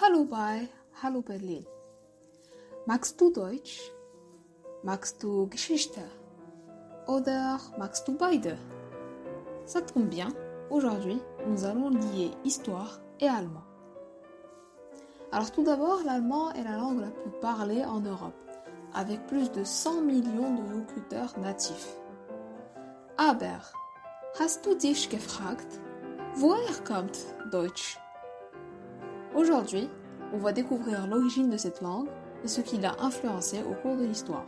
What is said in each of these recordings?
Hallo bei Hallo Berlin. Magst du Deutsch? Magst du Geschichte? Oder magst du beide? Ça tombe bien, aujourd'hui nous allons lier histoire et allemand. Alors tout d'abord, l'allemand est la langue la plus parlée en Europe, avec plus de 100 millions de locuteurs natifs. Aber, hast du dich gefragt, woher kommt Deutsch? Aujourd'hui, on va découvrir l'origine de cette langue et ce qui l'a influencée au cours de l'histoire.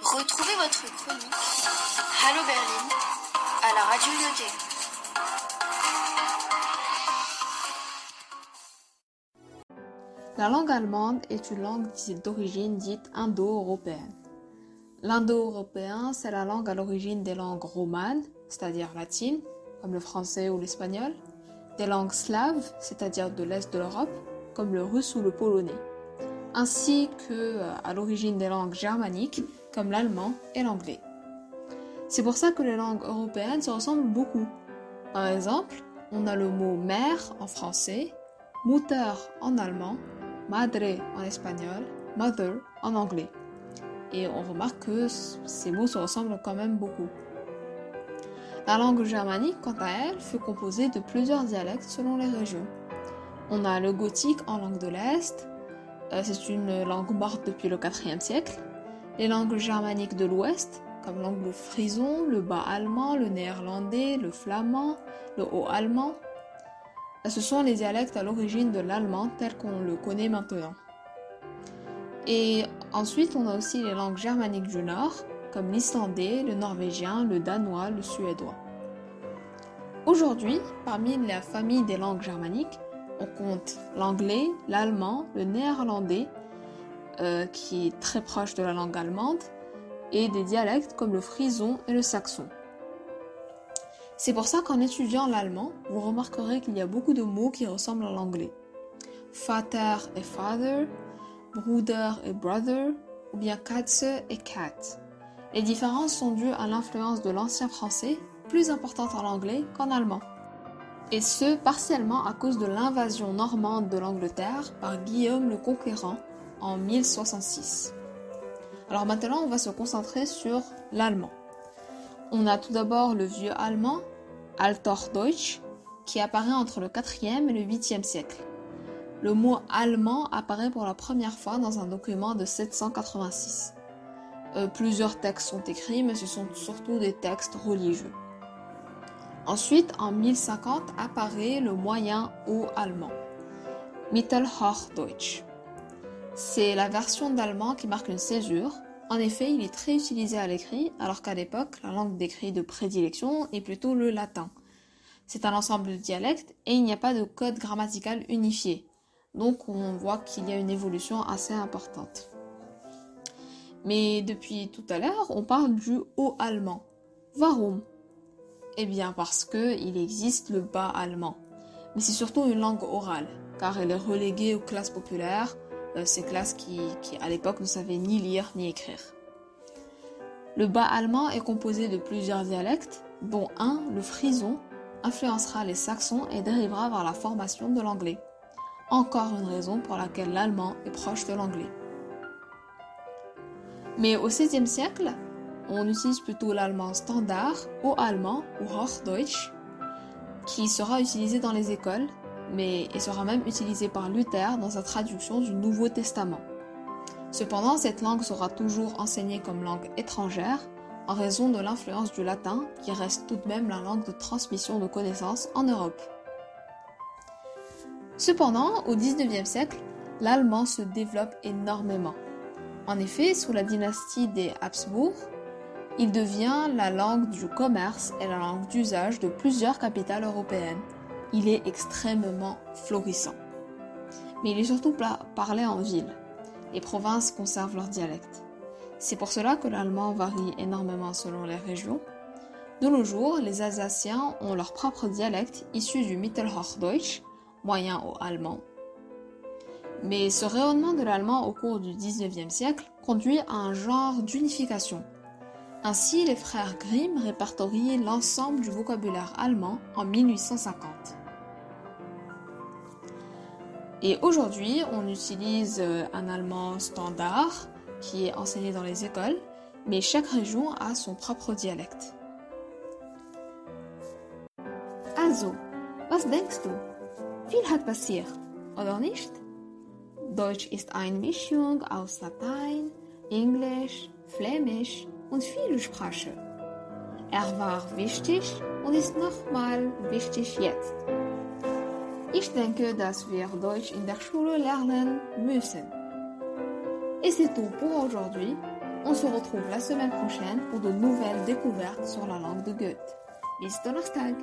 Retrouvez votre chronique Hallo Berlin à la radio Lyoté. La langue allemande est une langue d'origine dite indo-européenne. L'indo-européen, c'est la langue à l'origine des langues romanes, c'est-à-dire latines, comme le français ou l'espagnol, des langues slaves, c'est-à-dire de l'Est de l'Europe, comme le russe ou le polonais, ainsi que euh, à l'origine des langues germaniques, comme l'allemand et l'anglais. C'est pour ça que les langues européennes se ressemblent beaucoup. Par exemple, on a le mot mère en français, Mutter en allemand, madre en espagnol, mother en anglais. Et on remarque que ces mots se ressemblent quand même beaucoup. La langue germanique, quant à elle, fut composée de plusieurs dialectes selon les régions. On a le gothique en langue de l'Est, euh, c'est une langue morte depuis le IVe siècle. Les langues germaniques de l'Ouest, comme l'anglo-frison, le bas-allemand, le néerlandais, le flamand, le haut-allemand, euh, ce sont les dialectes à l'origine de l'allemand tel qu'on le connaît maintenant. Et ensuite, on a aussi les langues germaniques du Nord, comme l'islandais, le norvégien, le danois, le suédois. Aujourd'hui, parmi la famille des langues germaniques, on compte l'anglais, l'allemand, le néerlandais, euh, qui est très proche de la langue allemande, et des dialectes comme le frison et le saxon. C'est pour ça qu'en étudiant l'allemand, vous remarquerez qu'il y a beaucoup de mots qui ressemblent à l'anglais. Vater et father, Bruder et brother, ou bien Katze et cat. Les différences sont dues à l'influence de l'ancien français, plus importante en anglais qu'en allemand. Et ce, partiellement à cause de l'invasion normande de l'Angleterre par Guillaume le Conquérant en 1066. Alors maintenant, on va se concentrer sur l'allemand. On a tout d'abord le vieux allemand, Althochdeutsch, qui apparaît entre le 4e et le 8e siècle. Le mot allemand apparaît pour la première fois dans un document de 786. Euh, plusieurs textes sont écrits, mais ce sont surtout des textes religieux. Ensuite, en 1050, apparaît le moyen haut allemand, Mittelhochdeutsch. C'est la version d'allemand qui marque une césure. En effet, il est très utilisé à l'écrit, alors qu'à l'époque, la langue d'écrit de prédilection est plutôt le latin. C'est un ensemble de dialectes et il n'y a pas de code grammatical unifié. Donc on voit qu'il y a une évolution assez importante. Mais depuis tout à l'heure, on parle du haut allemand. Warum? Eh bien parce que il existe le bas allemand. Mais c'est surtout une langue orale, car elle est reléguée aux classes populaires, euh, ces classes qui, qui à l'époque ne savaient ni lire ni écrire. Le bas allemand est composé de plusieurs dialectes, dont un, le frison, influencera les saxons et dérivera vers la formation de l'anglais. Encore une raison pour laquelle l'allemand est proche de l'anglais. Mais au XVIe siècle, on utilise plutôt l'allemand standard ou allemand ou Hochdeutsch, qui sera utilisé dans les écoles, mais et sera même utilisé par Luther dans sa traduction du Nouveau Testament. Cependant, cette langue sera toujours enseignée comme langue étrangère en raison de l'influence du latin qui reste tout de même la langue de transmission de connaissances en Europe. Cependant, au XIXe siècle, l'allemand se développe énormément. En effet, sous la dynastie des Habsbourg, il devient la langue du commerce et la langue d'usage de plusieurs capitales européennes. Il est extrêmement florissant. Mais il est surtout parlé en ville. Les provinces conservent leur dialecte. C'est pour cela que l'allemand varie énormément selon les régions. De nos jours, les Alsaciens ont leur propre dialecte issu du Mittelhochdeutsch, moyen au allemand. Mais ce rayonnement de l'allemand au cours du XIXe siècle conduit à un genre d'unification. Ainsi, les frères Grimm répertorient l'ensemble du vocabulaire allemand en 1850. Et aujourd'hui, on utilise euh, un allemand standard qui est enseigné dans les écoles, mais chaque région a son propre dialecte. Also, was denkst du? Viel hat passiert, oder nicht? Deutsch ist eine Mischung aus Latein, Englisch, Flämisch und Vielsprache. Er war wichtig und ist nochmal wichtig jetzt. Ich denke, dass wir Deutsch in der Schule lernen müssen. Et c'est tout pour aujourd'hui. On se retrouve la semaine prochaine pour de nouvelles découvertes sur la langue de Goethe. Bis Donnerstag!